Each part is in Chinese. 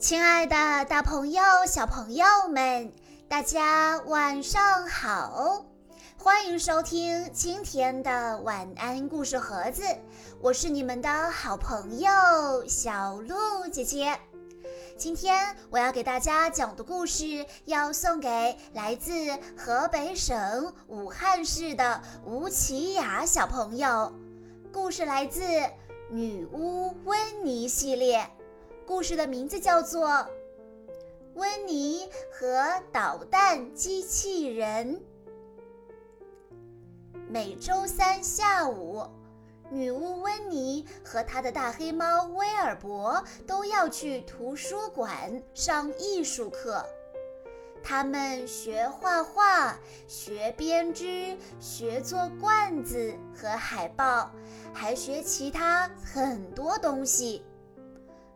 亲爱的，大朋友、小朋友们，大家晚上好！欢迎收听今天的晚安故事盒子，我是你们的好朋友小鹿姐姐。今天我要给大家讲的故事，要送给来自河北省武汉市的吴奇雅小朋友。故事来自《女巫温妮》系列。故事的名字叫做《温妮和导弹机器人》。每周三下午，女巫温妮和她的大黑猫威尔伯都要去图书馆上艺术课。他们学画画，学编织，学做罐子和海报，还学其他很多东西。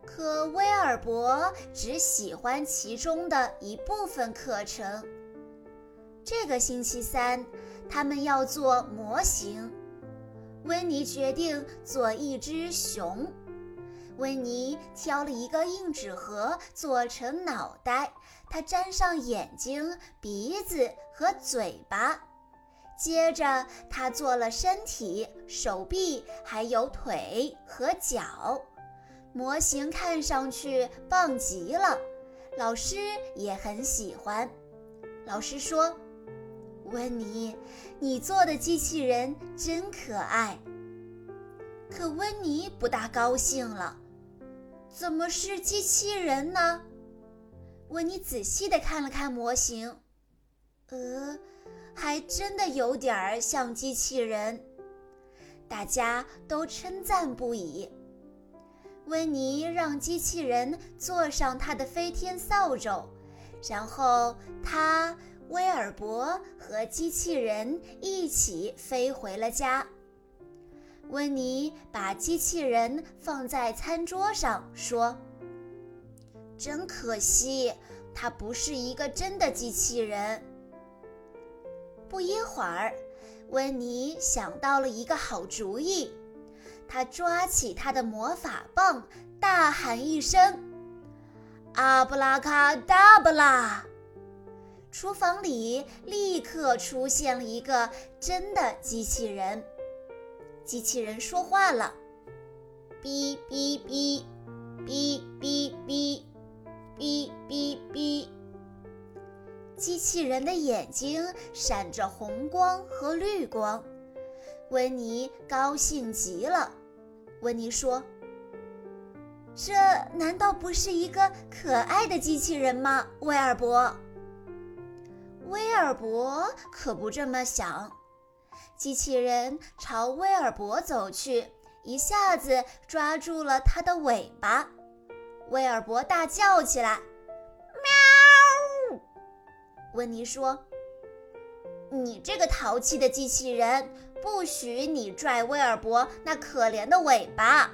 可威尔伯只喜欢其中的一部分课程。这个星期三，他们要做模型。温妮决定做一只熊。温妮挑了一个硬纸盒做成脑袋，他粘上眼睛、鼻子和嘴巴。接着，他做了身体、手臂，还有腿和脚。模型看上去棒极了，老师也很喜欢。老师说：“温妮，你做的机器人真可爱。”可温妮不大高兴了：“怎么是机器人呢？”温妮仔细地看了看模型，呃，还真的有点像机器人。大家都称赞不已。温妮让机器人坐上他的飞天扫帚，然后他、威尔伯和机器人一起飞回了家。温妮把机器人放在餐桌上，说：“真可惜，它不是一个真的机器人。”不一会儿，温妮想到了一个好主意。他抓起他的魔法棒，大喊一声：“阿布拉卡达布拉！”厨房里立刻出现了一个真的机器人。机器人说话了：“哔哔哔，哔哔哔，哔哔哔。”机器人的眼睛闪着红光和绿光。温妮高兴极了。温妮说：“这难道不是一个可爱的机器人吗？”威尔伯。威尔伯可不这么想。机器人朝威尔伯走去，一下子抓住了他的尾巴。威尔伯大叫起来：“喵！”温妮说：“你这个淘气的机器人！”不许你拽威尔伯那可怜的尾巴！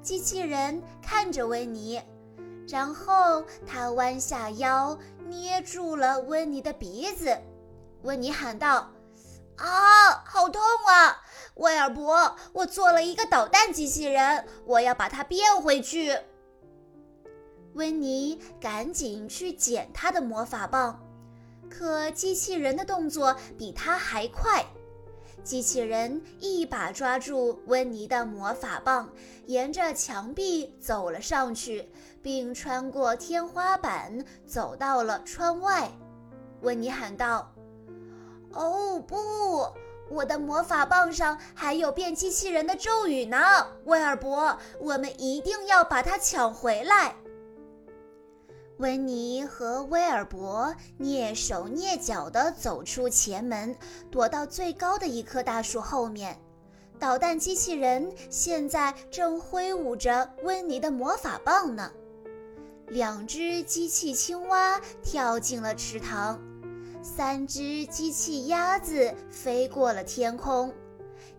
机器人看着温妮，然后他弯下腰捏住了温妮的鼻子。温妮喊道：“啊，好痛啊！威尔伯，我做了一个导弹机器人，我要把它变回去。”温妮赶紧去捡他的魔法棒，可机器人的动作比他还快。机器人一把抓住温妮的魔法棒，沿着墙壁走了上去，并穿过天花板走到了窗外。温妮喊道：“哦不，我的魔法棒上还有变机器人的咒语呢！威尔伯，我们一定要把它抢回来。”温妮和威尔伯蹑手蹑脚地走出前门，躲到最高的一棵大树后面。导弹机器人现在正挥舞着温妮的魔法棒呢。两只机器青蛙跳进了池塘，三只机器鸭子飞过了天空，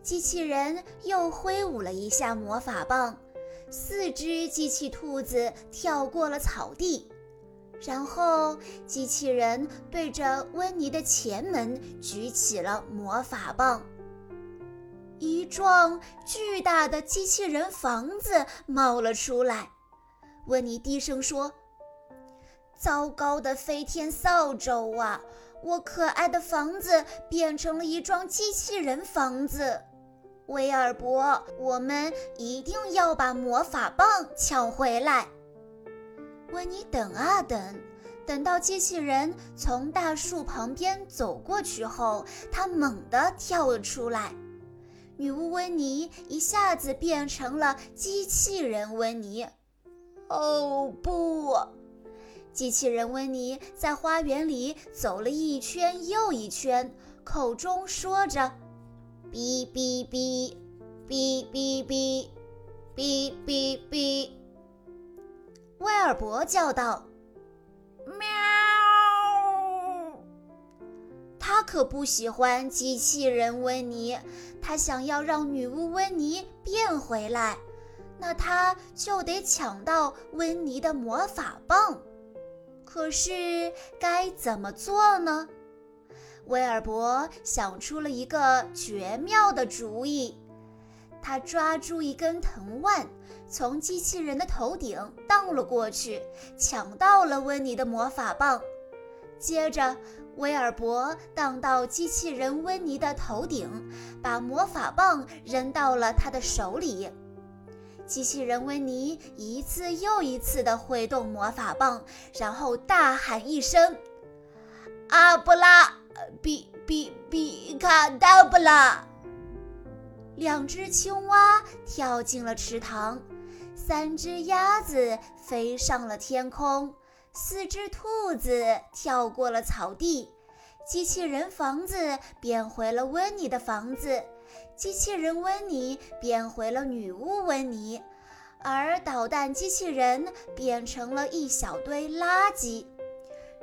机器人又挥舞了一下魔法棒，四只机器兔子跳过了草地。然后，机器人对着温妮的前门举起了魔法棒，一幢巨大的机器人房子冒了出来。温妮低声说：“糟糕的飞天扫帚啊！我可爱的房子变成了一幢机器人房子。”威尔伯，我们一定要把魔法棒抢回来。温妮等啊等，等到机器人从大树旁边走过去后，他猛地跳了出来。女巫温妮一下子变成了机器人温妮。哦不！机器人温妮在花园里走了一圈又一圈，口中说着。哔哔哔，哔哔哔，哔哔哔。威尔伯叫道：“喵！”他可不喜欢机器人温妮，他想要让女巫温妮变回来，那他就得抢到温妮的魔法棒。可是该怎么做呢？威尔伯想出了一个绝妙的主意，他抓住一根藤蔓，从机器人的头顶荡了过去，抢到了温妮的魔法棒。接着，威尔伯荡到机器人温妮的头顶，把魔法棒扔到了他的手里。机器人温妮一次又一次地挥动魔法棒，然后大喊一声：“阿布拉！”比比比卡达布拉！两只青蛙跳进了池塘，三只鸭子飞上了天空，四只兔子跳过了草地。机器人房子变回了温妮的房子，机器人温妮变回了女巫温妮，而导弹机器人变成了一小堆垃圾。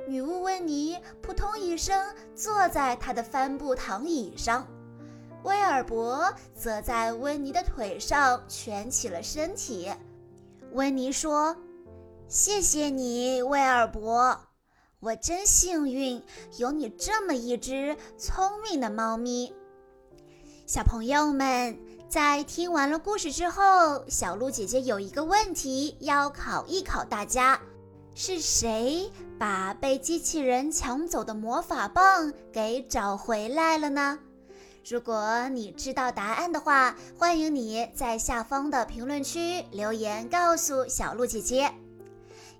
女巫温妮扑通一声坐在她的帆布躺椅上，威尔伯则在温妮的腿上蜷起了身体。温妮说：“谢谢你，威尔伯，我真幸运有你这么一只聪明的猫咪。”小朋友们，在听完了故事之后，小鹿姐姐有一个问题要考一考大家。是谁把被机器人抢走的魔法棒给找回来了呢？如果你知道答案的话，欢迎你在下方的评论区留言告诉小鹿姐姐。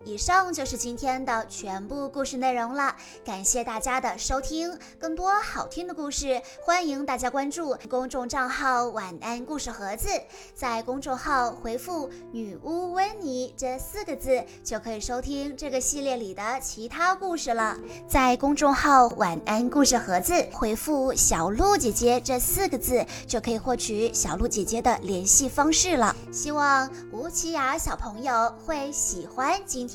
以上就是今天的全部故事内容了，感谢大家的收听。更多好听的故事，欢迎大家关注公众账号“晚安故事盒子”。在公众号回复“女巫温妮”这四个字，就可以收听这个系列里的其他故事了。在公众号“晚安故事盒子”回复“小鹿姐姐”这四个字，就可以获取小鹿姐姐的联系方式了。希望吴奇雅小朋友会喜欢今天。